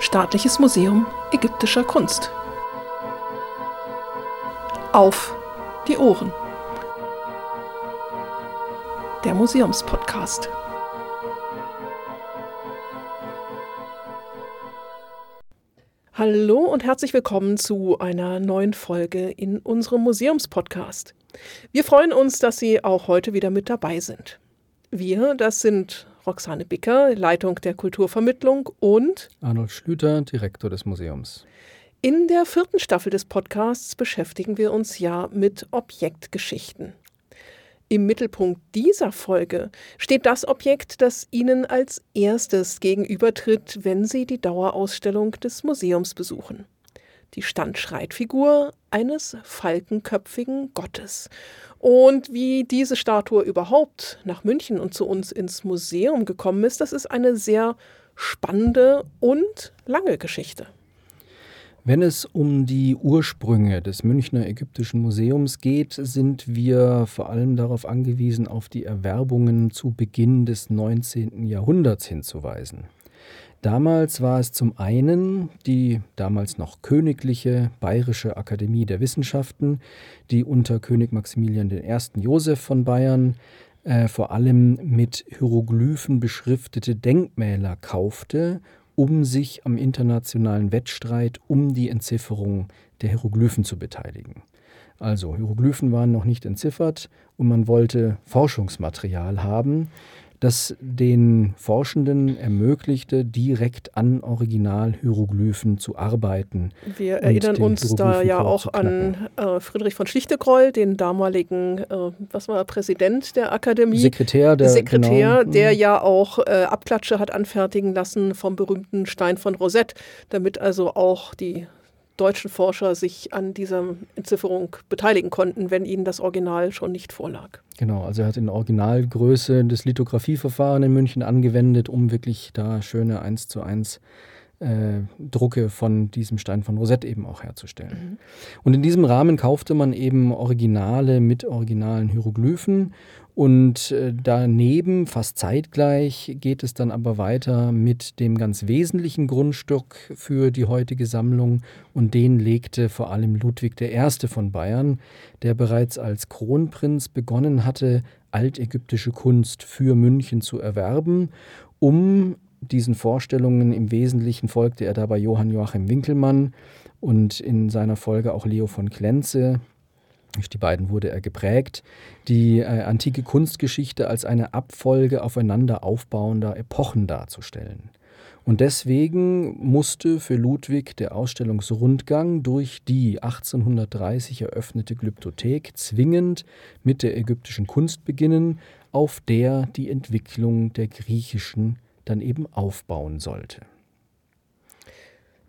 Staatliches Museum ägyptischer Kunst. Auf die Ohren. Der Museumspodcast. Hallo und herzlich willkommen zu einer neuen Folge in unserem Museumspodcast. Wir freuen uns, dass Sie auch heute wieder mit dabei sind. Wir, das sind Roxane Bicker, Leitung der Kulturvermittlung und Arnold Schlüter, Direktor des Museums. In der vierten Staffel des Podcasts beschäftigen wir uns ja mit Objektgeschichten. Im Mittelpunkt dieser Folge steht das Objekt, das Ihnen als erstes gegenübertritt, wenn Sie die Dauerausstellung des Museums besuchen. Die Standschreitfigur eines falkenköpfigen Gottes. Und wie diese Statue überhaupt nach München und zu uns ins Museum gekommen ist, das ist eine sehr spannende und lange Geschichte. Wenn es um die Ursprünge des Münchner Ägyptischen Museums geht, sind wir vor allem darauf angewiesen, auf die Erwerbungen zu Beginn des 19. Jahrhunderts hinzuweisen. Damals war es zum einen die damals noch königliche Bayerische Akademie der Wissenschaften, die unter König Maximilian I. Joseph von Bayern äh, vor allem mit Hieroglyphen beschriftete Denkmäler kaufte um sich am internationalen Wettstreit um die Entzifferung der Hieroglyphen zu beteiligen. Also Hieroglyphen waren noch nicht entziffert und man wollte Forschungsmaterial haben, das den Forschenden ermöglichte, direkt an Originalhieroglyphen zu arbeiten. Wir erinnern uns da ja auch an äh, Friedrich von Schlichtegroll, den damaligen, äh, was war er, Präsident der Akademie? Sekretär, der, Sekretär, genau. der ja auch äh, Abklatsche hat anfertigen lassen vom berühmten Stein von Rosette, damit also auch die deutschen Forscher sich an dieser Entzifferung beteiligen konnten, wenn ihnen das Original schon nicht vorlag. Genau, also er hat in Originalgröße das Lithografieverfahren in München angewendet, um wirklich da schöne 1 zu 1 äh, Drucke von diesem Stein von Rosette eben auch herzustellen. Mhm. Und in diesem Rahmen kaufte man eben Originale mit originalen Hieroglyphen und äh, daneben, fast zeitgleich, geht es dann aber weiter mit dem ganz wesentlichen Grundstück für die heutige Sammlung und den legte vor allem Ludwig I. von Bayern, der bereits als Kronprinz begonnen hatte, altägyptische Kunst für München zu erwerben, um diesen Vorstellungen im Wesentlichen folgte er dabei Johann Joachim Winkelmann und in seiner Folge auch Leo von Klenze. Durch die beiden wurde er geprägt, die äh, antike Kunstgeschichte als eine Abfolge aufeinander aufbauender Epochen darzustellen. Und deswegen musste für Ludwig der Ausstellungsrundgang durch die 1830 eröffnete Glyptothek zwingend mit der ägyptischen Kunst beginnen, auf der die Entwicklung der griechischen dann eben aufbauen sollte.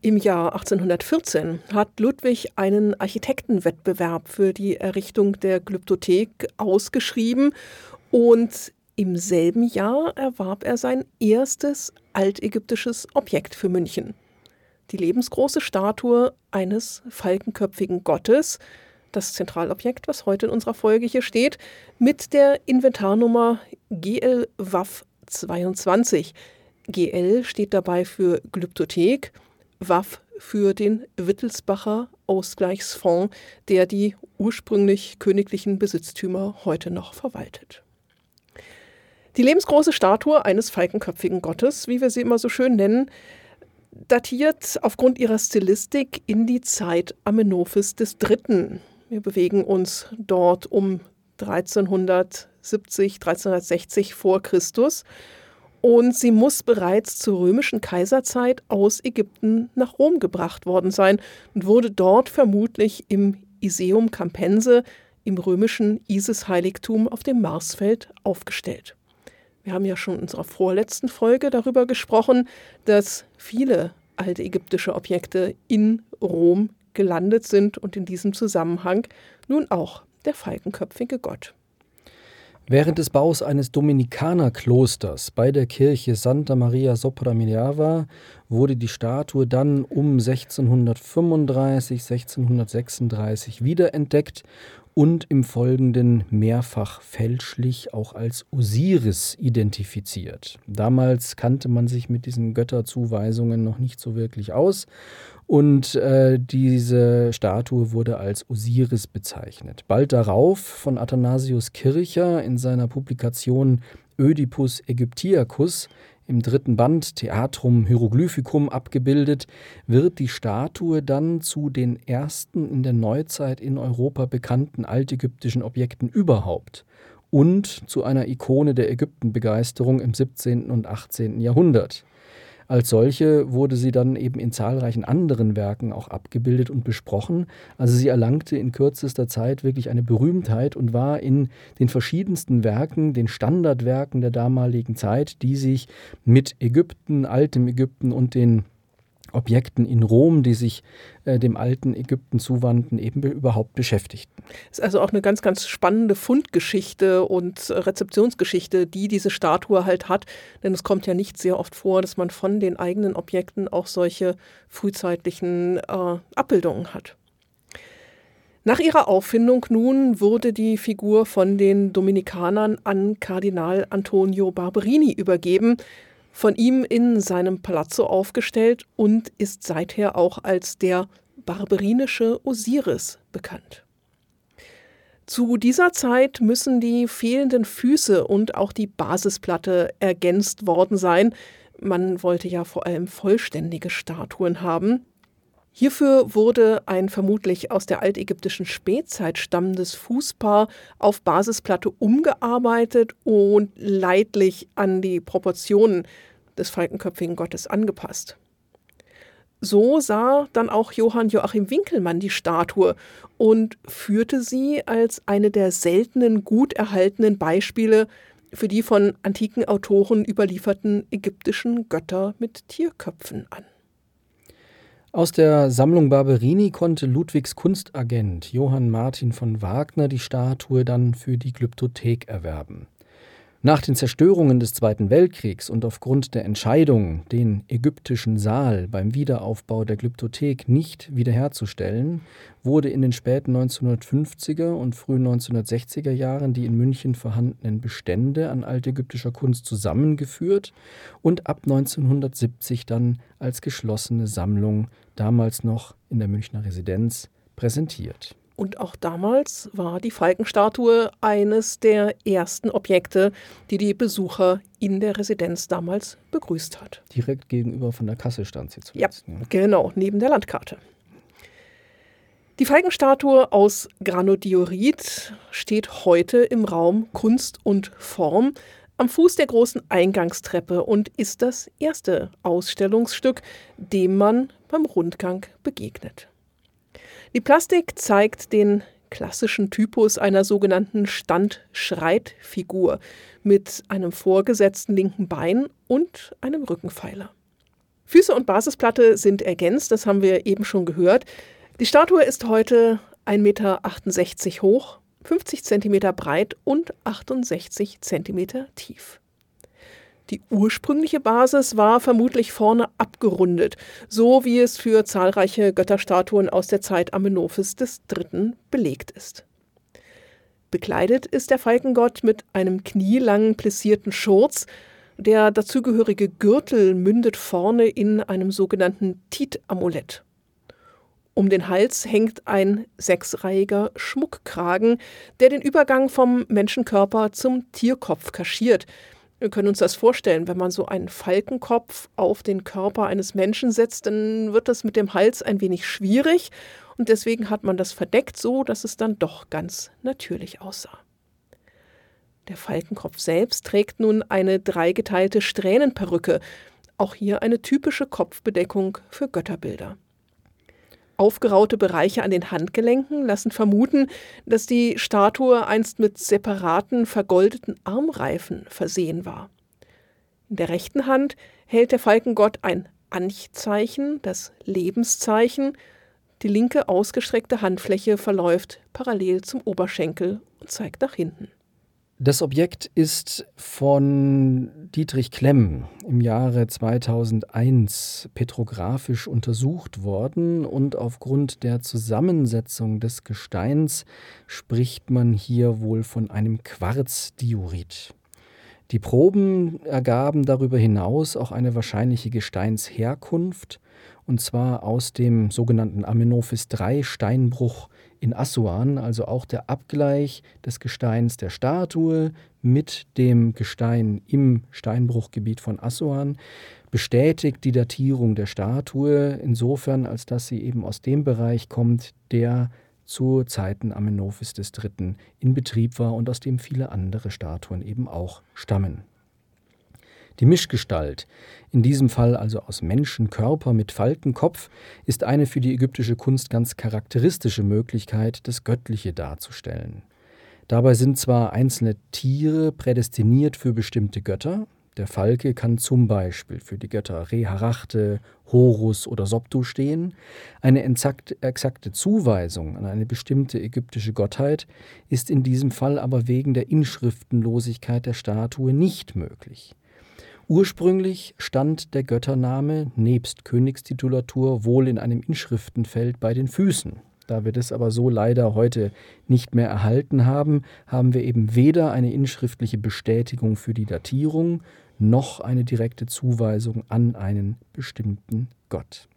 Im Jahr 1814 hat Ludwig einen Architektenwettbewerb für die Errichtung der Glyptothek ausgeschrieben und im selben Jahr erwarb er sein erstes altägyptisches Objekt für München. Die lebensgroße Statue eines falkenköpfigen Gottes, das Zentralobjekt, was heute in unserer Folge hier steht, mit der Inventarnummer GL WAF 22. GL steht dabei für Glyptothek, WAF für den Wittelsbacher Ausgleichsfonds, der die ursprünglich königlichen Besitztümer heute noch verwaltet. Die lebensgroße Statue eines falkenköpfigen Gottes, wie wir sie immer so schön nennen, datiert aufgrund ihrer Stilistik in die Zeit Amenophis III. Wir bewegen uns dort um 1370, 1360 vor Christus. Und sie muss bereits zur römischen Kaiserzeit aus Ägypten nach Rom gebracht worden sein und wurde dort vermutlich im Iseum Campense, im römischen Isis-Heiligtum auf dem Marsfeld, aufgestellt. Wir haben ja schon in unserer vorletzten Folge darüber gesprochen, dass viele alte ägyptische Objekte in Rom gelandet sind und in diesem Zusammenhang nun auch der falkenköpfige Gott. Während des Baus eines Dominikanerklosters bei der Kirche Santa Maria sopra Minerva wurde die Statue dann um 1635, 1636 wiederentdeckt und im Folgenden mehrfach fälschlich auch als Osiris identifiziert. Damals kannte man sich mit diesen Götterzuweisungen noch nicht so wirklich aus und äh, diese Statue wurde als Osiris bezeichnet. Bald darauf von Athanasius Kircher in seiner Publikation Ödipus Ägyptiacus im dritten Band Theatrum Hieroglyphicum abgebildet, wird die Statue dann zu den ersten in der Neuzeit in Europa bekannten altägyptischen Objekten überhaupt und zu einer Ikone der Ägyptenbegeisterung im 17. und 18. Jahrhundert. Als solche wurde sie dann eben in zahlreichen anderen Werken auch abgebildet und besprochen. Also sie erlangte in kürzester Zeit wirklich eine Berühmtheit und war in den verschiedensten Werken, den Standardwerken der damaligen Zeit, die sich mit Ägypten, altem Ägypten und den Objekten in Rom, die sich äh, dem alten Ägypten zuwandten, eben überhaupt beschäftigten. Es ist also auch eine ganz, ganz spannende Fundgeschichte und Rezeptionsgeschichte, die diese Statue halt hat. Denn es kommt ja nicht sehr oft vor, dass man von den eigenen Objekten auch solche frühzeitlichen äh, Abbildungen hat. Nach ihrer Auffindung nun wurde die Figur von den Dominikanern an Kardinal Antonio Barberini übergeben, von ihm in seinem Palazzo aufgestellt und ist seither auch als der barbarinische Osiris bekannt. Zu dieser Zeit müssen die fehlenden Füße und auch die Basisplatte ergänzt worden sein. Man wollte ja vor allem vollständige Statuen haben. Hierfür wurde ein vermutlich aus der altägyptischen Spätzeit stammendes Fußpaar auf Basisplatte umgearbeitet und leidlich an die Proportionen des falkenköpfigen Gottes angepasst. So sah dann auch Johann Joachim Winkelmann die Statue und führte sie als eine der seltenen gut erhaltenen Beispiele für die von antiken Autoren überlieferten ägyptischen Götter mit Tierköpfen an. Aus der Sammlung Barberini konnte Ludwigs Kunstagent Johann Martin von Wagner die Statue dann für die Glyptothek erwerben. Nach den Zerstörungen des Zweiten Weltkriegs und aufgrund der Entscheidung, den ägyptischen Saal beim Wiederaufbau der Glyptothek nicht wiederherzustellen, wurde in den späten 1950er und frühen 1960er Jahren die in München vorhandenen Bestände an altägyptischer Kunst zusammengeführt und ab 1970 dann als geschlossene Sammlung, damals noch in der Münchner Residenz, präsentiert. Und auch damals war die Falkenstatue eines der ersten Objekte, die die Besucher in der Residenz damals begrüßt hat. Direkt gegenüber von der Kasse stand sie zuletzt. Ja, ja. genau, neben der Landkarte. Die Falkenstatue aus Granodiorit steht heute im Raum Kunst und Form am Fuß der großen Eingangstreppe und ist das erste Ausstellungsstück, dem man beim Rundgang begegnet. Die Plastik zeigt den klassischen Typus einer sogenannten Stand-Schreit-Figur mit einem vorgesetzten linken Bein und einem Rückenpfeiler. Füße und Basisplatte sind ergänzt, das haben wir eben schon gehört. Die Statue ist heute 1,68 Meter hoch, 50 Zentimeter breit und 68 Zentimeter tief. Die ursprüngliche Basis war vermutlich vorne abgerundet, so wie es für zahlreiche Götterstatuen aus der Zeit Amenophis III. belegt ist. Bekleidet ist der Falkengott mit einem knielangen plissierten Schurz, der dazugehörige Gürtel mündet vorne in einem sogenannten Tit-Amulett. Um den Hals hängt ein sechsreihiger Schmuckkragen, der den Übergang vom Menschenkörper zum Tierkopf kaschiert, wir können uns das vorstellen, wenn man so einen Falkenkopf auf den Körper eines Menschen setzt, dann wird das mit dem Hals ein wenig schwierig und deswegen hat man das verdeckt so, dass es dann doch ganz natürlich aussah. Der Falkenkopf selbst trägt nun eine dreigeteilte Strähnenperücke, auch hier eine typische Kopfbedeckung für Götterbilder. Aufgeraute Bereiche an den Handgelenken lassen vermuten, dass die Statue einst mit separaten vergoldeten Armreifen versehen war. In der rechten Hand hält der Falkengott ein Anchzeichen, das Lebenszeichen. Die linke ausgestreckte Handfläche verläuft parallel zum Oberschenkel und zeigt nach hinten. Das Objekt ist von Dietrich Klemm im Jahre 2001 petrographisch untersucht worden und aufgrund der Zusammensetzung des Gesteins spricht man hier wohl von einem Quarzdiorit. Die Proben ergaben darüber hinaus auch eine wahrscheinliche Gesteinsherkunft, und zwar aus dem sogenannten Amenophis III Steinbruch in Assuan, also auch der Abgleich des Gesteins der Statue mit dem Gestein im Steinbruchgebiet von Assuan, bestätigt die Datierung der Statue insofern, als dass sie eben aus dem Bereich kommt, der zu Zeiten Amenophis III. in Betrieb war und aus dem viele andere Statuen eben auch stammen. Die Mischgestalt, in diesem Fall also aus Menschenkörper mit Falkenkopf, ist eine für die ägyptische Kunst ganz charakteristische Möglichkeit, das Göttliche darzustellen. Dabei sind zwar einzelne Tiere prädestiniert für bestimmte Götter, der Falke kann zum Beispiel für die Götter Reharachte, Horus oder Soptu stehen. Eine exakte Zuweisung an eine bestimmte ägyptische Gottheit ist in diesem Fall aber wegen der Inschriftenlosigkeit der Statue nicht möglich. Ursprünglich stand der Göttername nebst Königstitulatur wohl in einem Inschriftenfeld bei den Füßen. Da wir das aber so leider heute nicht mehr erhalten haben, haben wir eben weder eine inschriftliche Bestätigung für die Datierung noch eine direkte Zuweisung an einen bestimmten Gott.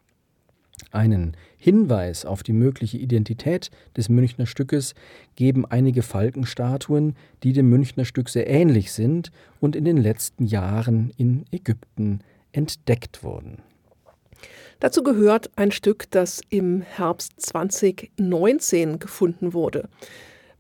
Einen Hinweis auf die mögliche Identität des Münchner Stückes geben einige Falkenstatuen, die dem Münchner Stück sehr ähnlich sind und in den letzten Jahren in Ägypten entdeckt wurden. Dazu gehört ein Stück, das im Herbst 2019 gefunden wurde.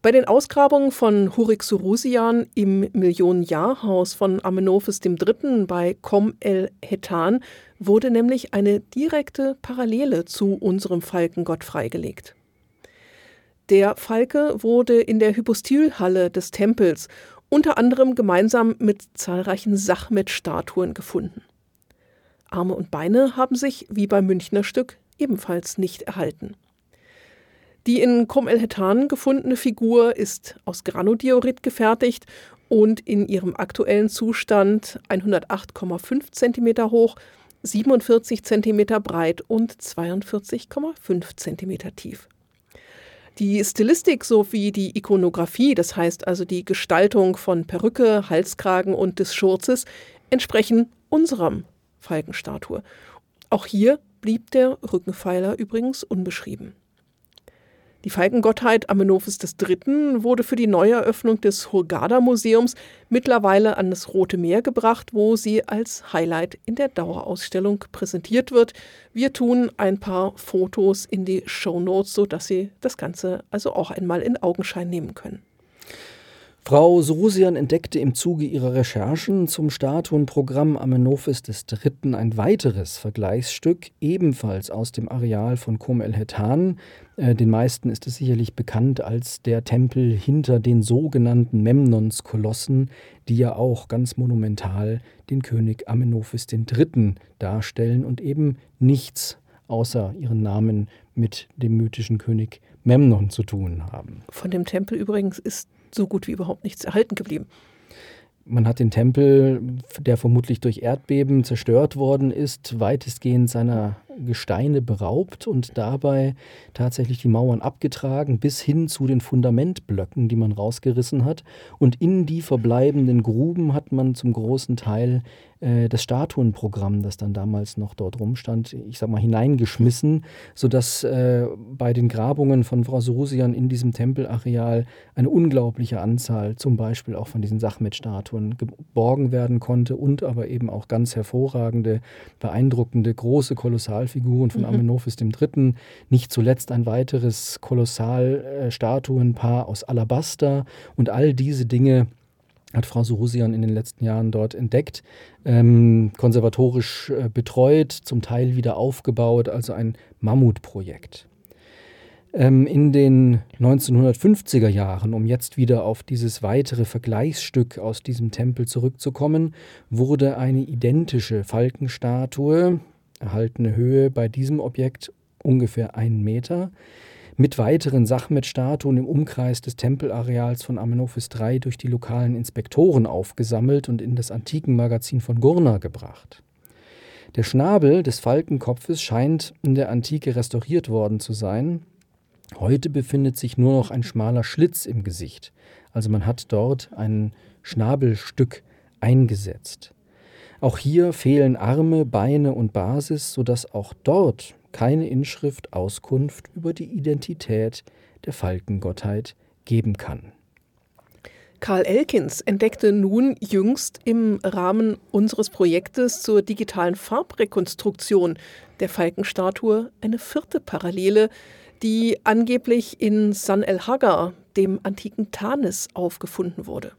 Bei den Ausgrabungen von Hurik Surusian im Millionenjahrhaus von Amenophis III. bei Kom el Hetan wurde nämlich eine direkte Parallele zu unserem Falkengott freigelegt. Der Falke wurde in der Hypostylhalle des Tempels unter anderem gemeinsam mit zahlreichen Sachmet-Statuen gefunden. Arme und Beine haben sich, wie beim Münchner Stück, ebenfalls nicht erhalten. Die in Kom el Hetan gefundene Figur ist aus Granodiorit gefertigt und in ihrem aktuellen Zustand 108,5 cm hoch, 47 cm breit und 42,5 cm tief. Die Stilistik sowie die Ikonografie, das heißt also die Gestaltung von Perücke, Halskragen und des Schurzes, entsprechen unserem Falkenstatue. Auch hier blieb der Rückenpfeiler übrigens unbeschrieben. Die Falkengottheit Amenophis III. wurde für die Neueröffnung des Hurghada-Museums mittlerweile an das Rote Meer gebracht, wo sie als Highlight in der Dauerausstellung präsentiert wird. Wir tun ein paar Fotos in die Show Notes, sodass Sie das Ganze also auch einmal in Augenschein nehmen können. Frau Sorusian entdeckte im Zuge ihrer Recherchen zum Statuenprogramm Amenophis III. ein weiteres Vergleichsstück, ebenfalls aus dem Areal von Kom el-Hetan. Äh, den meisten ist es sicherlich bekannt als der Tempel hinter den sogenannten Memnons-Kolossen, die ja auch ganz monumental den König Amenophis III. darstellen und eben nichts außer ihren Namen mit dem mythischen König Memnon zu tun haben. Von dem Tempel übrigens ist so gut wie überhaupt nichts erhalten geblieben. Man hat den Tempel, der vermutlich durch Erdbeben zerstört worden ist, weitestgehend seiner Gesteine beraubt und dabei tatsächlich die Mauern abgetragen bis hin zu den Fundamentblöcken, die man rausgerissen hat. Und in die verbleibenden Gruben hat man zum großen Teil äh, das Statuenprogramm, das dann damals noch dort rumstand, ich sag mal, hineingeschmissen, sodass äh, bei den Grabungen von Frau Sorusian in diesem Tempelareal eine unglaubliche Anzahl, zum Beispiel auch von diesen Sachmet-Statuen, geborgen werden konnte und aber eben auch ganz hervorragende, beeindruckende, große Kolossalfiguren von mhm. Amenophis III. Nicht zuletzt ein weiteres Kolossalstatuenpaar äh, aus Alabaster und all diese Dinge hat Frau Surusian in den letzten Jahren dort entdeckt, ähm, konservatorisch äh, betreut, zum Teil wieder aufgebaut, also ein Mammutprojekt. Ähm, in den 1950er Jahren, um jetzt wieder auf dieses weitere Vergleichsstück aus diesem Tempel zurückzukommen, wurde eine identische Falkenstatue, erhaltene Höhe bei diesem Objekt ungefähr einen Meter, mit weiteren Sachmet-Statuen im Umkreis des Tempelareals von Amenophis III durch die lokalen Inspektoren aufgesammelt und in das Antikenmagazin von Gurna gebracht. Der Schnabel des Falkenkopfes scheint in der Antike restauriert worden zu sein. Heute befindet sich nur noch ein schmaler Schlitz im Gesicht. Also man hat dort ein Schnabelstück eingesetzt. Auch hier fehlen Arme, Beine und Basis, sodass auch dort keine Inschrift Auskunft über die Identität der Falkengottheit geben kann. Karl Elkins entdeckte nun jüngst im Rahmen unseres Projektes zur digitalen Farbrekonstruktion der Falkenstatue eine vierte Parallele, die angeblich in San el Hagar, dem antiken Tanis, aufgefunden wurde.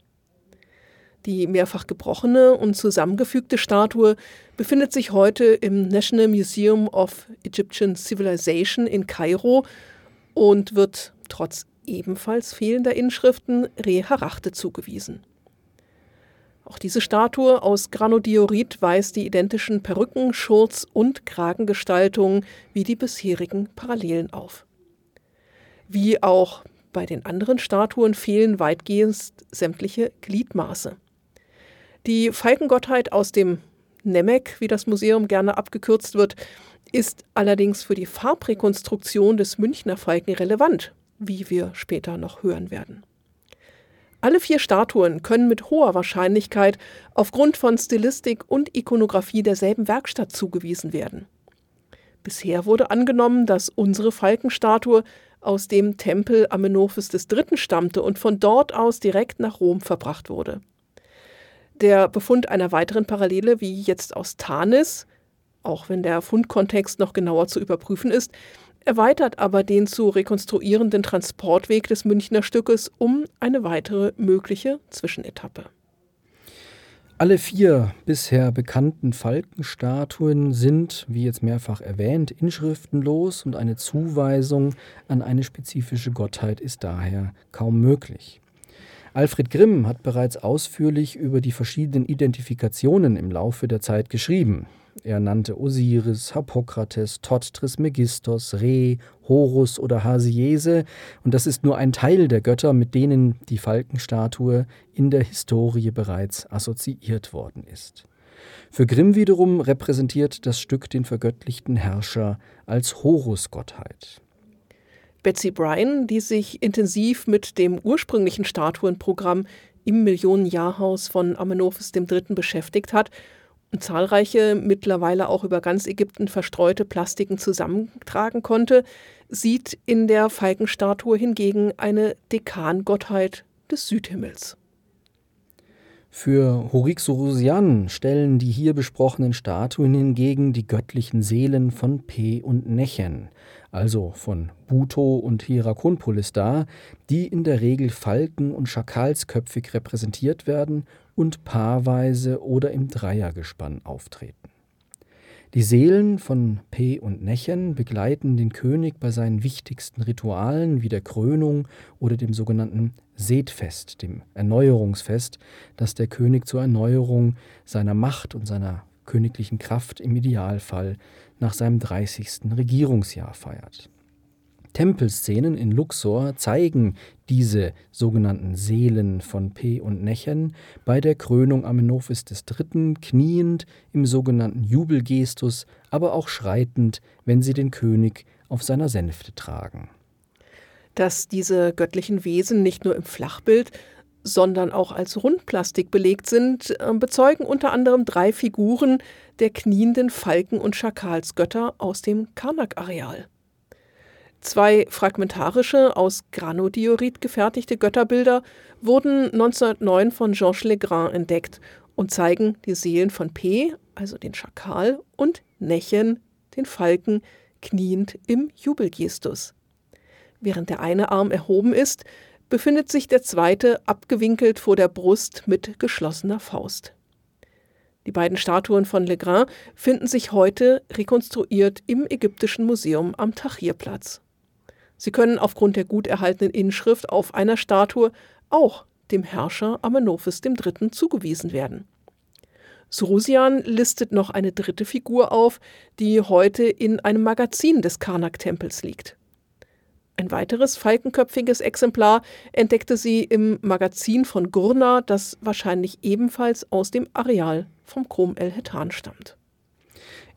Die mehrfach gebrochene und zusammengefügte Statue befindet sich heute im National Museum of Egyptian Civilization in Kairo und wird trotz ebenfalls fehlender Inschriften Re-Harachte zugewiesen. Auch diese Statue aus Granodiorit weist die identischen Perücken, Schurz und Kragengestaltungen wie die bisherigen Parallelen auf. Wie auch bei den anderen Statuen fehlen weitgehend sämtliche Gliedmaße. Die Falkengottheit aus dem Nemek, wie das Museum gerne abgekürzt wird, ist allerdings für die Farbrekonstruktion des Münchner Falken relevant wie wir später noch hören werden. Alle vier Statuen können mit hoher Wahrscheinlichkeit aufgrund von Stilistik und Ikonografie derselben Werkstatt zugewiesen werden. Bisher wurde angenommen, dass unsere Falkenstatue aus dem Tempel Amenophis III. stammte und von dort aus direkt nach Rom verbracht wurde. Der Befund einer weiteren Parallele, wie jetzt aus Tanis, auch wenn der Fundkontext noch genauer zu überprüfen ist, erweitert aber den zu rekonstruierenden Transportweg des Münchner Stückes um eine weitere mögliche Zwischenetappe. Alle vier bisher bekannten Falkenstatuen sind, wie jetzt mehrfach erwähnt, inschriftenlos und eine Zuweisung an eine spezifische Gottheit ist daher kaum möglich. Alfred Grimm hat bereits ausführlich über die verschiedenen Identifikationen im Laufe der Zeit geschrieben. Er nannte Osiris, Hippokrates, Thoth Trismegistos, Re, Horus oder Hasiese, und das ist nur ein Teil der Götter, mit denen die Falkenstatue in der Historie bereits assoziiert worden ist. Für Grimm wiederum repräsentiert das Stück den vergöttlichten Herrscher als Horusgottheit. Betsy Bryan, die sich intensiv mit dem ursprünglichen Statuenprogramm im Millionenjahrhaus von Amenophis III. beschäftigt hat, zahlreiche, mittlerweile auch über ganz Ägypten verstreute Plastiken zusammentragen konnte, sieht in der Falkenstatue hingegen eine Dekangottheit des Südhimmels. Für Horixorosian stellen die hier besprochenen Statuen hingegen die göttlichen Seelen von Pe und Nechen, also von Buto und Hirakonpolis dar, die in der Regel falken- und schakalsköpfig repräsentiert werden und paarweise oder im Dreiergespann auftreten. Die Seelen von Pe und Nechen begleiten den König bei seinen wichtigsten Ritualen wie der Krönung oder dem sogenannten Setfest, dem Erneuerungsfest, das der König zur Erneuerung seiner Macht und seiner königlichen Kraft im Idealfall nach seinem 30. Regierungsjahr feiert. Tempelszenen in Luxor zeigen diese sogenannten Seelen von Pe und Nechen bei der Krönung Amenophis III. kniend im sogenannten Jubelgestus, aber auch schreitend, wenn sie den König auf seiner Sänfte tragen. Dass diese göttlichen Wesen nicht nur im Flachbild, sondern auch als Rundplastik belegt sind, äh, bezeugen unter anderem drei Figuren der knienden Falken- und Schakalsgötter aus dem Karnak-Areal. Zwei fragmentarische, aus Granodiorit gefertigte Götterbilder wurden 1909 von Georges Legrand entdeckt und zeigen die Seelen von P, also den Schakal, und Nechen, den Falken, kniend im Jubelgestus. Während der eine Arm erhoben ist, befindet sich der zweite abgewinkelt vor der Brust mit geschlossener Faust. Die beiden Statuen von Legrand finden sich heute rekonstruiert im Ägyptischen Museum am Tahrirplatz. Sie können aufgrund der gut erhaltenen Inschrift auf einer Statue auch dem Herrscher Amenophis III. zugewiesen werden. Surusian listet noch eine dritte Figur auf, die heute in einem Magazin des Karnak-Tempels liegt. Ein weiteres falkenköpfiges Exemplar entdeckte sie im Magazin von Gurna, das wahrscheinlich ebenfalls aus dem Areal vom Chrom el-Hetan stammt.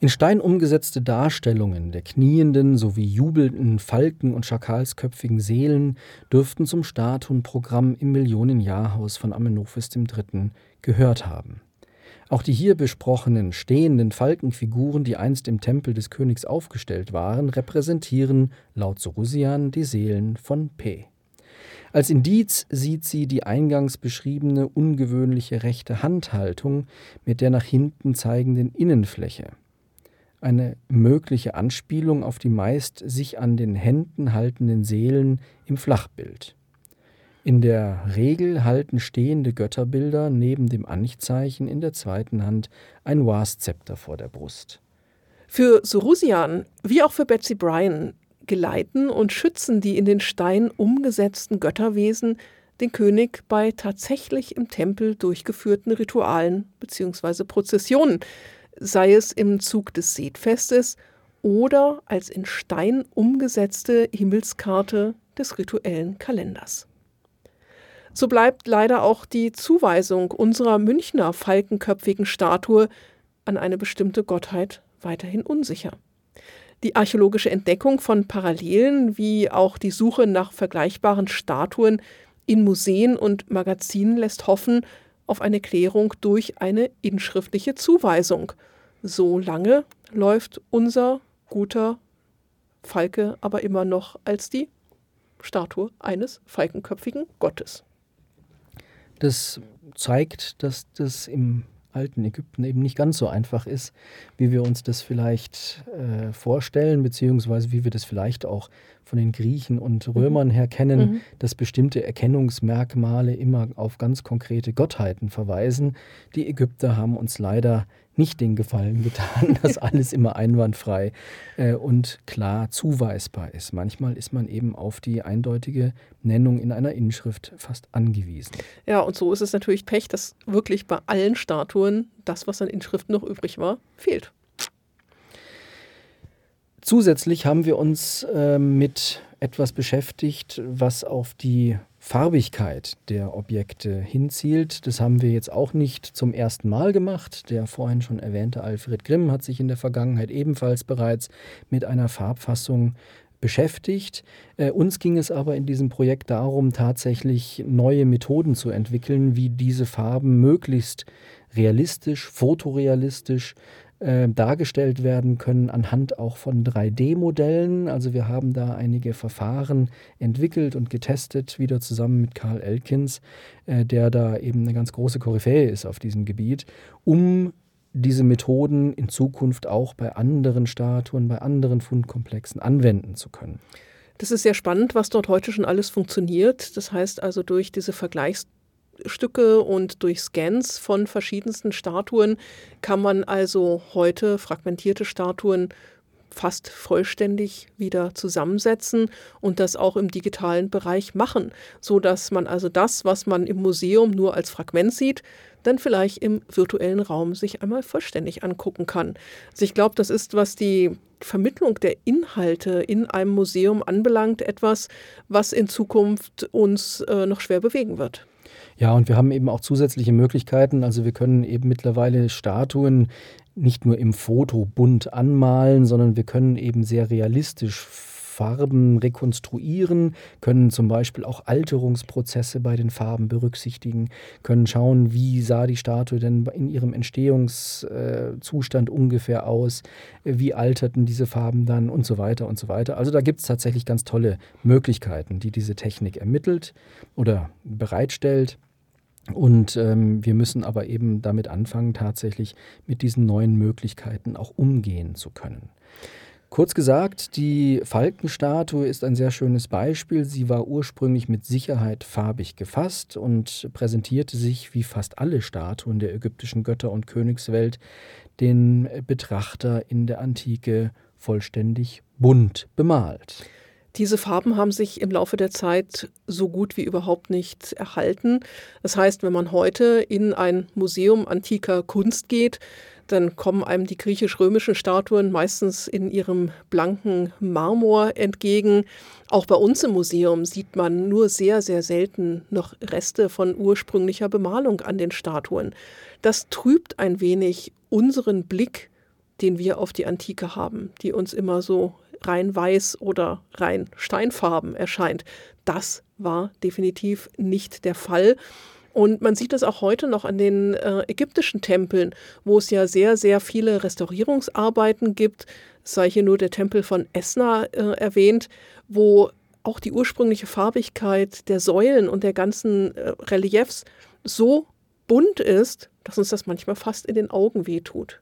In Stein umgesetzte Darstellungen der knienden sowie jubelnden Falken- und Schakalsköpfigen Seelen dürften zum Statuenprogramm im Millionenjahrhaus von Amenophis III. gehört haben. Auch die hier besprochenen stehenden Falkenfiguren, die einst im Tempel des Königs aufgestellt waren, repräsentieren laut Sorusian die Seelen von Pe. Als Indiz sieht sie die eingangs beschriebene ungewöhnliche rechte Handhaltung mit der nach hinten zeigenden Innenfläche. Eine mögliche Anspielung auf die meist sich an den Händen haltenden Seelen im Flachbild. In der Regel halten stehende Götterbilder neben dem Anchzeichen in der zweiten Hand ein Waszepter vor der Brust. Für Sorusian wie auch für Betsy Bryan geleiten und schützen die in den Stein umgesetzten Götterwesen den König bei tatsächlich im Tempel durchgeführten Ritualen bzw. Prozessionen, sei es im Zug des Setfestes oder als in Stein umgesetzte Himmelskarte des rituellen Kalenders. So bleibt leider auch die Zuweisung unserer Münchner falkenköpfigen Statue an eine bestimmte Gottheit weiterhin unsicher. Die archäologische Entdeckung von Parallelen wie auch die Suche nach vergleichbaren Statuen in Museen und Magazinen lässt hoffen auf eine Klärung durch eine inschriftliche Zuweisung. So lange läuft unser guter Falke aber immer noch als die Statue eines falkenköpfigen Gottes. Das zeigt, dass das im alten Ägypten eben nicht ganz so einfach ist, wie wir uns das vielleicht äh, vorstellen, beziehungsweise wie wir das vielleicht auch von den Griechen und mhm. Römern her kennen, mhm. dass bestimmte Erkennungsmerkmale immer auf ganz konkrete Gottheiten verweisen. Die Ägypter haben uns leider nicht den Gefallen getan, dass alles immer einwandfrei äh, und klar zuweisbar ist. Manchmal ist man eben auf die eindeutige Nennung in einer Inschrift fast angewiesen. Ja, und so ist es natürlich Pech, dass wirklich bei allen Statuen das, was an Inschriften noch übrig war, fehlt. Zusätzlich haben wir uns äh, mit etwas beschäftigt, was auf die Farbigkeit der Objekte hinzielt. Das haben wir jetzt auch nicht zum ersten Mal gemacht. Der vorhin schon erwähnte Alfred Grimm hat sich in der Vergangenheit ebenfalls bereits mit einer Farbfassung beschäftigt. Äh, uns ging es aber in diesem Projekt darum, tatsächlich neue Methoden zu entwickeln, wie diese Farben möglichst realistisch, fotorealistisch äh, dargestellt werden können anhand auch von 3D-Modellen. Also wir haben da einige Verfahren entwickelt und getestet, wieder zusammen mit Karl Elkins, äh, der da eben eine ganz große Koryphäe ist auf diesem Gebiet, um diese Methoden in Zukunft auch bei anderen Statuen, bei anderen Fundkomplexen anwenden zu können. Das ist sehr spannend, was dort heute schon alles funktioniert. Das heißt also durch diese Vergleichs Stücke und durch Scans von verschiedensten Statuen kann man also heute fragmentierte Statuen fast vollständig wieder zusammensetzen und das auch im digitalen Bereich machen, so dass man also das, was man im Museum nur als Fragment sieht, dann vielleicht im virtuellen Raum sich einmal vollständig angucken kann. Also ich glaube, das ist, was die Vermittlung der Inhalte in einem Museum anbelangt, etwas, was in Zukunft uns äh, noch schwer bewegen wird. Ja, und wir haben eben auch zusätzliche Möglichkeiten. Also wir können eben mittlerweile Statuen nicht nur im Foto bunt anmalen, sondern wir können eben sehr realistisch Farben rekonstruieren, können zum Beispiel auch Alterungsprozesse bei den Farben berücksichtigen, können schauen, wie sah die Statue denn in ihrem Entstehungszustand ungefähr aus, wie alterten diese Farben dann und so weiter und so weiter. Also da gibt es tatsächlich ganz tolle Möglichkeiten, die diese Technik ermittelt oder bereitstellt. Und ähm, wir müssen aber eben damit anfangen, tatsächlich mit diesen neuen Möglichkeiten auch umgehen zu können. Kurz gesagt, die Falkenstatue ist ein sehr schönes Beispiel. Sie war ursprünglich mit Sicherheit farbig gefasst und präsentierte sich, wie fast alle Statuen der ägyptischen Götter- und Königswelt, den Betrachter in der Antike vollständig bunt bemalt. Diese Farben haben sich im Laufe der Zeit so gut wie überhaupt nicht erhalten. Das heißt, wenn man heute in ein Museum antiker Kunst geht, dann kommen einem die griechisch-römischen Statuen meistens in ihrem blanken Marmor entgegen. Auch bei uns im Museum sieht man nur sehr, sehr selten noch Reste von ursprünglicher Bemalung an den Statuen. Das trübt ein wenig unseren Blick, den wir auf die Antike haben, die uns immer so rein weiß oder rein steinfarben erscheint. Das war definitiv nicht der Fall. Und man sieht es auch heute noch an den äh, ägyptischen Tempeln, wo es ja sehr, sehr viele Restaurierungsarbeiten gibt. Es sei hier nur der Tempel von Esna äh, erwähnt, wo auch die ursprüngliche Farbigkeit der Säulen und der ganzen äh, Reliefs so bunt ist, dass uns das manchmal fast in den Augen wehtut.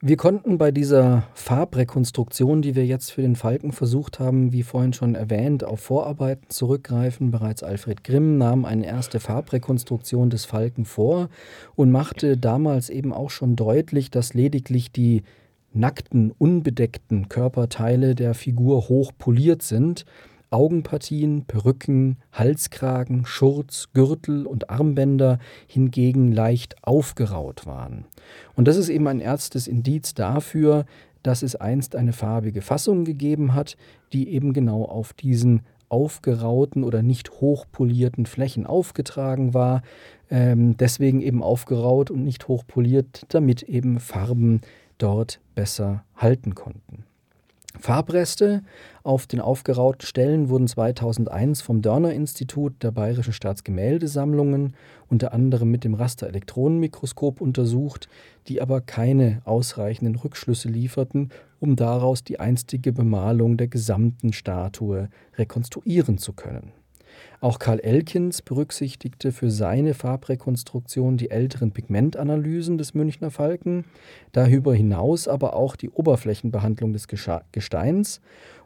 Wir konnten bei dieser Farbrekonstruktion, die wir jetzt für den Falken versucht haben, wie vorhin schon erwähnt, auf Vorarbeiten zurückgreifen. Bereits Alfred Grimm nahm eine erste Farbrekonstruktion des Falken vor und machte damals eben auch schon deutlich, dass lediglich die nackten, unbedeckten Körperteile der Figur hoch poliert sind Augenpartien, Perücken, Halskragen, Schurz, Gürtel und Armbänder hingegen leicht aufgeraut waren. Und das ist eben ein erstes Indiz dafür, dass es einst eine farbige Fassung gegeben hat, die eben genau auf diesen aufgerauten oder nicht hochpolierten Flächen aufgetragen war. Ähm, deswegen eben aufgeraut und nicht hochpoliert, damit eben Farben dort besser halten konnten. Farbreste. Auf den aufgerauten Stellen wurden 2001 vom Dörner-Institut der Bayerischen Staatsgemäldesammlungen unter anderem mit dem Rasterelektronenmikroskop untersucht, die aber keine ausreichenden Rückschlüsse lieferten, um daraus die einstige Bemalung der gesamten Statue rekonstruieren zu können auch Karl Elkins berücksichtigte für seine Farbrekonstruktion die älteren Pigmentanalysen des Münchner Falken, darüber hinaus aber auch die Oberflächenbehandlung des Gesteins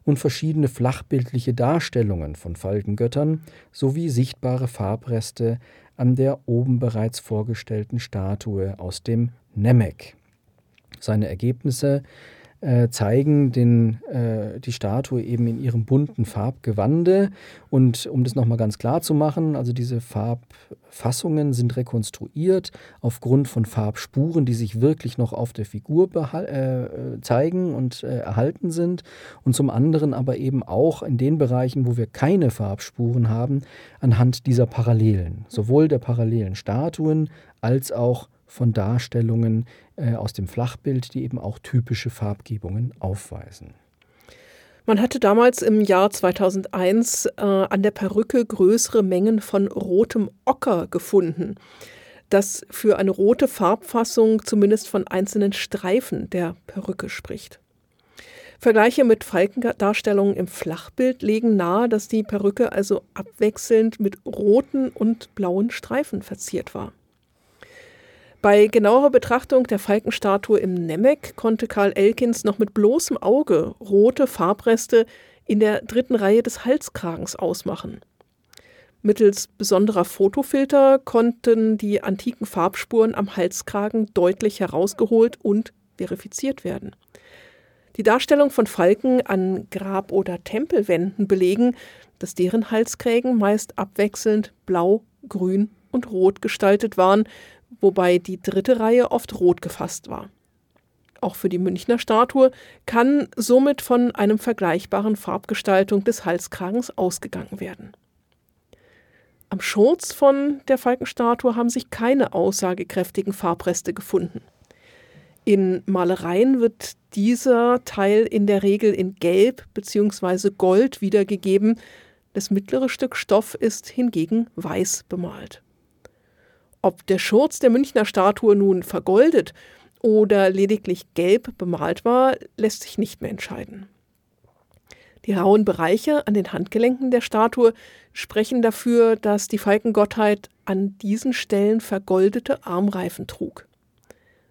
und verschiedene flachbildliche Darstellungen von Falkengöttern sowie sichtbare Farbreste an der oben bereits vorgestellten Statue aus dem Nemec. Seine Ergebnisse äh, zeigen den, äh, die Statue eben in ihrem bunten Farbgewande. Und um das nochmal ganz klar zu machen, also diese Farbfassungen sind rekonstruiert aufgrund von Farbspuren, die sich wirklich noch auf der Figur äh, zeigen und äh, erhalten sind. Und zum anderen aber eben auch in den Bereichen, wo wir keine Farbspuren haben, anhand dieser Parallelen, sowohl der parallelen Statuen als auch von Darstellungen äh, aus dem Flachbild, die eben auch typische Farbgebungen aufweisen. Man hatte damals im Jahr 2001 äh, an der Perücke größere Mengen von rotem Ocker gefunden, das für eine rote Farbfassung zumindest von einzelnen Streifen der Perücke spricht. Vergleiche mit Falkendarstellungen im Flachbild legen nahe, dass die Perücke also abwechselnd mit roten und blauen Streifen verziert war. Bei genauerer Betrachtung der Falkenstatue im Nemec konnte Karl Elkins noch mit bloßem Auge rote Farbreste in der dritten Reihe des Halskragens ausmachen. Mittels besonderer Fotofilter konnten die antiken Farbspuren am Halskragen deutlich herausgeholt und verifiziert werden. Die Darstellung von Falken an Grab- oder Tempelwänden belegen, dass deren Halskrägen meist abwechselnd blau, grün und rot gestaltet waren, wobei die dritte Reihe oft rot gefasst war. Auch für die Münchner Statue kann somit von einem vergleichbaren Farbgestaltung des Halskragens ausgegangen werden. Am Schurz von der Falkenstatue haben sich keine aussagekräftigen Farbreste gefunden. In Malereien wird dieser Teil in der Regel in Gelb bzw. Gold wiedergegeben, das mittlere Stück Stoff ist hingegen weiß bemalt. Ob der Schurz der Münchner Statue nun vergoldet oder lediglich gelb bemalt war, lässt sich nicht mehr entscheiden. Die rauen Bereiche an den Handgelenken der Statue sprechen dafür, dass die Falkengottheit an diesen Stellen vergoldete Armreifen trug.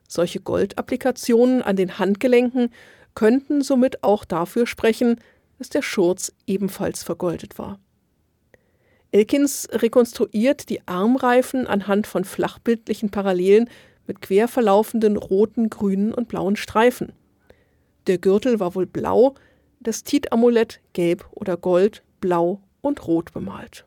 Solche Goldapplikationen an den Handgelenken könnten somit auch dafür sprechen, dass der Schurz ebenfalls vergoldet war. Elkins rekonstruiert die Armreifen anhand von flachbildlichen Parallelen mit quer verlaufenden roten, grünen und blauen Streifen. Der Gürtel war wohl blau, das Tit-Amulett gelb oder gold, blau und rot bemalt.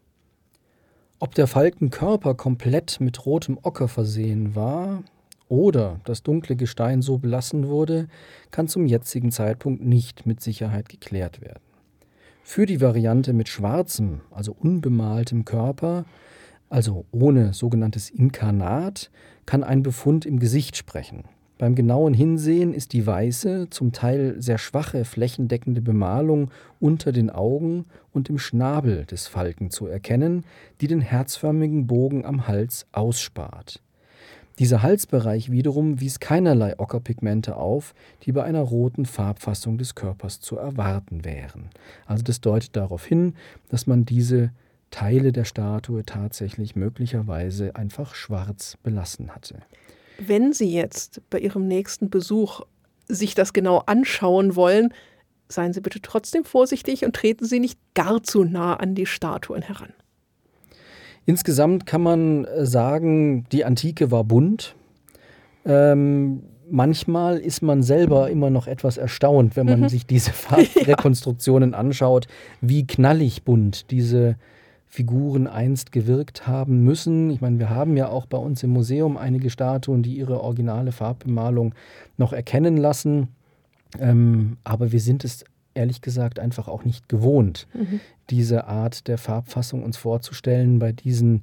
Ob der Falkenkörper komplett mit rotem Ocker versehen war oder das dunkle Gestein so belassen wurde, kann zum jetzigen Zeitpunkt nicht mit Sicherheit geklärt werden. Für die Variante mit schwarzem, also unbemaltem Körper, also ohne sogenanntes Inkarnat, kann ein Befund im Gesicht sprechen. Beim genauen Hinsehen ist die weiße, zum Teil sehr schwache flächendeckende Bemalung unter den Augen und im Schnabel des Falken zu erkennen, die den herzförmigen Bogen am Hals ausspart. Dieser Halsbereich wiederum wies keinerlei Ockerpigmente auf, die bei einer roten Farbfassung des Körpers zu erwarten wären. Also das deutet darauf hin, dass man diese Teile der Statue tatsächlich möglicherweise einfach schwarz belassen hatte. Wenn Sie jetzt bei Ihrem nächsten Besuch sich das genau anschauen wollen, seien Sie bitte trotzdem vorsichtig und treten Sie nicht gar zu nah an die Statuen heran. Insgesamt kann man äh, sagen, die Antike war bunt. Ähm, manchmal ist man selber immer noch etwas erstaunt, wenn man mhm. sich diese Farbrekonstruktionen ja. anschaut, wie knallig bunt diese Figuren einst gewirkt haben müssen. Ich meine, wir haben ja auch bei uns im Museum einige Statuen, die ihre originale Farbbemalung noch erkennen lassen. Ähm, aber wir sind es ehrlich gesagt einfach auch nicht gewohnt, mhm. diese Art der Farbfassung uns vorzustellen bei diesen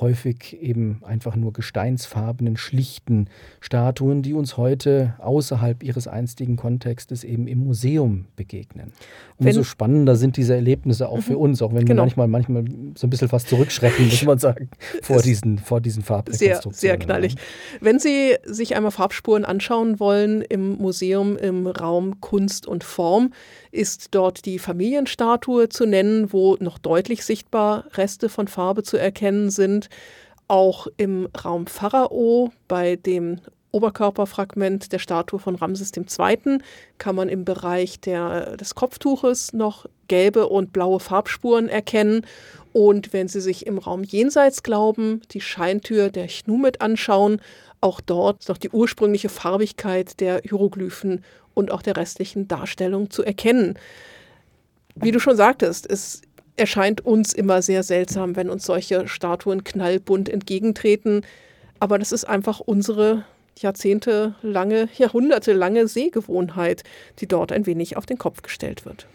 häufig eben einfach nur gesteinsfarbenen, schlichten Statuen, die uns heute außerhalb ihres einstigen Kontextes eben im Museum begegnen. Umso wenn, spannender sind diese Erlebnisse auch für mhm. uns, auch wenn genau. wir manchmal, manchmal so ein bisschen fast zurückschrecken, muss man sagen, vor diesen, vor diesen Farbrekonstruktionen. Sehr, sehr knallig. Wenn Sie sich einmal Farbspuren anschauen wollen im Museum im Raum Kunst und Form, ist dort die Familienstatue zu nennen, wo noch deutlich sichtbar Reste von Farbe zu erkennen sind. Auch im Raum Pharao bei dem Oberkörperfragment der Statue von Ramses II. kann man im Bereich der, des Kopftuches noch gelbe und blaue Farbspuren erkennen. Und wenn Sie sich im Raum Jenseits glauben, die Scheintür der Chnumit anschauen, auch dort ist noch die ursprüngliche Farbigkeit der Hieroglyphen und auch der restlichen Darstellung zu erkennen. Wie du schon sagtest, es erscheint uns immer sehr seltsam, wenn uns solche Statuen knallbunt entgegentreten. Aber das ist einfach unsere jahrzehntelange, jahrhundertelange Sehgewohnheit, die dort ein wenig auf den Kopf gestellt wird.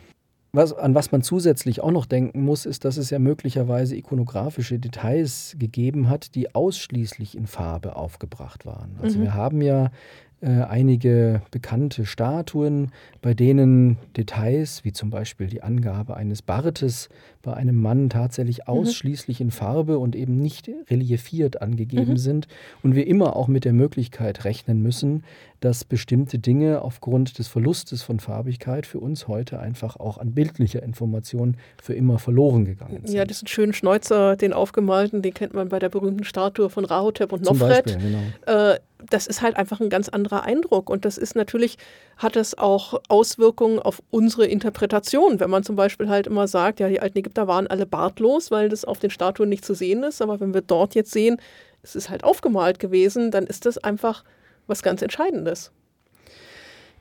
Was, an was man zusätzlich auch noch denken muss, ist, dass es ja möglicherweise ikonografische Details gegeben hat, die ausschließlich in Farbe aufgebracht waren. Also mhm. wir haben ja äh, einige bekannte Statuen, bei denen Details, wie zum Beispiel die Angabe eines Bartes bei einem Mann tatsächlich mhm. ausschließlich in Farbe und eben nicht reliefiert angegeben mhm. sind und wir immer auch mit der Möglichkeit rechnen müssen, dass bestimmte Dinge aufgrund des Verlustes von Farbigkeit für uns heute einfach auch an bildlicher Information für immer verloren gegangen sind. Ja, diesen schönen Schneuzer, den aufgemalten, den kennt man bei der berühmten Statue von Rahotep und Nofret. Beispiel, genau. Äh, das ist halt einfach ein ganz anderer Eindruck. Und das ist natürlich, hat es auch Auswirkungen auf unsere Interpretation. Wenn man zum Beispiel halt immer sagt, ja, die alten Ägypter waren alle bartlos, weil das auf den Statuen nicht zu sehen ist. Aber wenn wir dort jetzt sehen, es ist halt aufgemalt gewesen, dann ist das einfach was ganz Entscheidendes.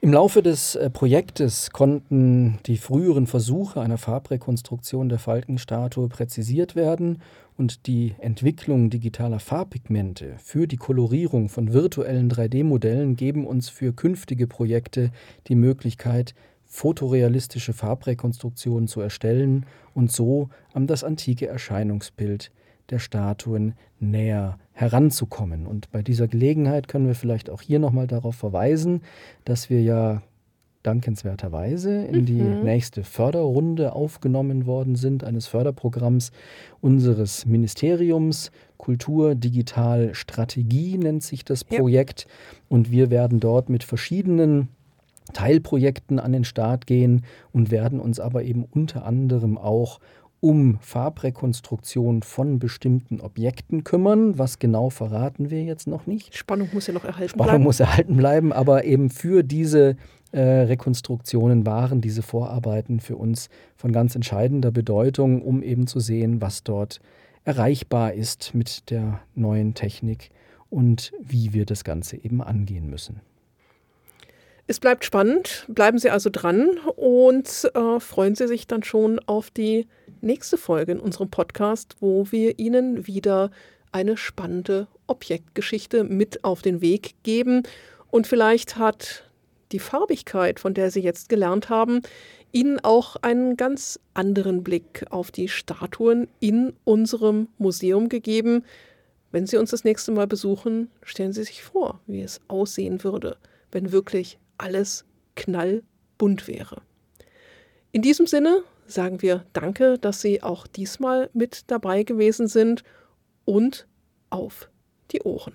Im Laufe des äh, Projektes konnten die früheren Versuche einer Farbrekonstruktion der Falkenstatue präzisiert werden und die Entwicklung digitaler Farbpigmente für die Kolorierung von virtuellen 3D-Modellen geben uns für künftige Projekte die Möglichkeit, fotorealistische Farbrekonstruktionen zu erstellen und so an das antike Erscheinungsbild der Statuen näher heranzukommen. Und bei dieser Gelegenheit können wir vielleicht auch hier nochmal darauf verweisen, dass wir ja dankenswerterweise in die mhm. nächste Förderrunde aufgenommen worden sind, eines Förderprogramms unseres Ministeriums. Kultur Digital Strategie nennt sich das Projekt. Ja. Und wir werden dort mit verschiedenen Teilprojekten an den Start gehen und werden uns aber eben unter anderem auch um Farbrekonstruktion von bestimmten Objekten kümmern. Was genau verraten wir jetzt noch nicht. Spannung muss ja noch erhalten Spannung bleiben. Spannung muss erhalten bleiben, aber eben für diese äh, Rekonstruktionen waren diese Vorarbeiten für uns von ganz entscheidender Bedeutung, um eben zu sehen, was dort erreichbar ist mit der neuen Technik und wie wir das Ganze eben angehen müssen. Es bleibt spannend, bleiben Sie also dran und äh, freuen Sie sich dann schon auf die nächste Folge in unserem Podcast, wo wir Ihnen wieder eine spannende Objektgeschichte mit auf den Weg geben. Und vielleicht hat die Farbigkeit, von der Sie jetzt gelernt haben, Ihnen auch einen ganz anderen Blick auf die Statuen in unserem Museum gegeben. Wenn Sie uns das nächste Mal besuchen, stellen Sie sich vor, wie es aussehen würde, wenn wirklich alles knallbunt wäre. In diesem Sinne sagen wir Danke, dass Sie auch diesmal mit dabei gewesen sind und auf die Ohren.